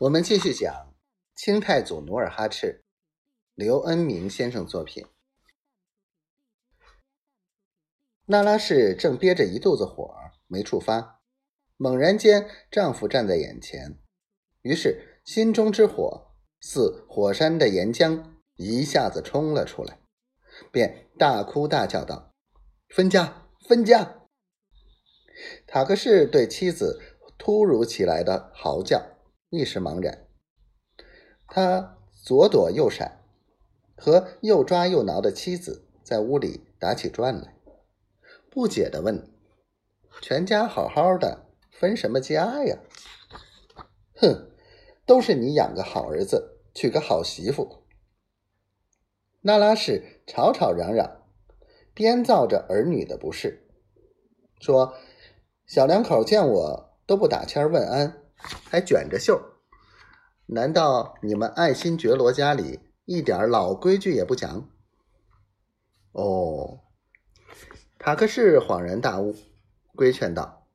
我们继续讲清太祖努尔哈赤，刘恩明先生作品。那拉氏正憋着一肚子火没处发，猛然间丈夫站在眼前，于是心中之火似火山的岩浆一下子冲了出来，便大哭大叫道：“分家，分家！”塔克士对妻子突如其来的嚎叫。一时茫然，他左躲右闪，和又抓又挠的妻子在屋里打起转来，不解的问：“全家好好的，分什么家呀？”“哼，都是你养个好儿子，娶个好媳妇。”那拉氏吵吵嚷嚷，编造着儿女的不是，说：“小两口见我都不打签问安。”还卷着袖，难道你们爱新觉罗家里一点老规矩也不讲？哦，塔克士恍然大悟，规劝道：“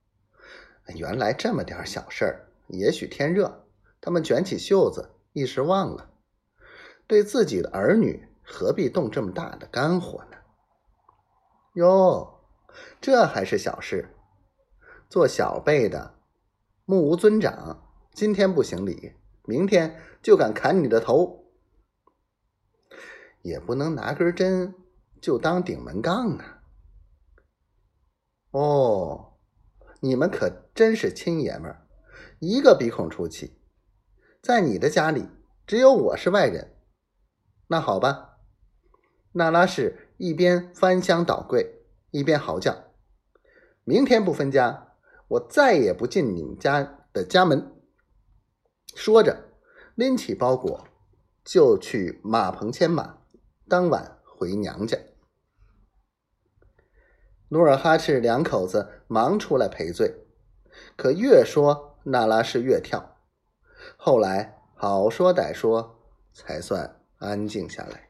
原来这么点小事儿，也许天热，他们卷起袖子，一时忘了。对自己的儿女，何必动这么大的肝火呢？”哟，这还是小事，做小辈的。目无尊长，今天不行礼，明天就敢砍你的头，也不能拿根针就当顶门杠啊！哦，你们可真是亲爷们儿，一个鼻孔出气，在你的家里只有我是外人。那好吧，娜拉氏一边翻箱倒柜，一边嚎叫：“明天不分家！”我再也不进你们家的家门。说着，拎起包裹就去马棚牵马，当晚回娘家。努尔哈赤两口子忙出来赔罪，可越说那拉氏越跳。后来好说歹说，才算安静下来。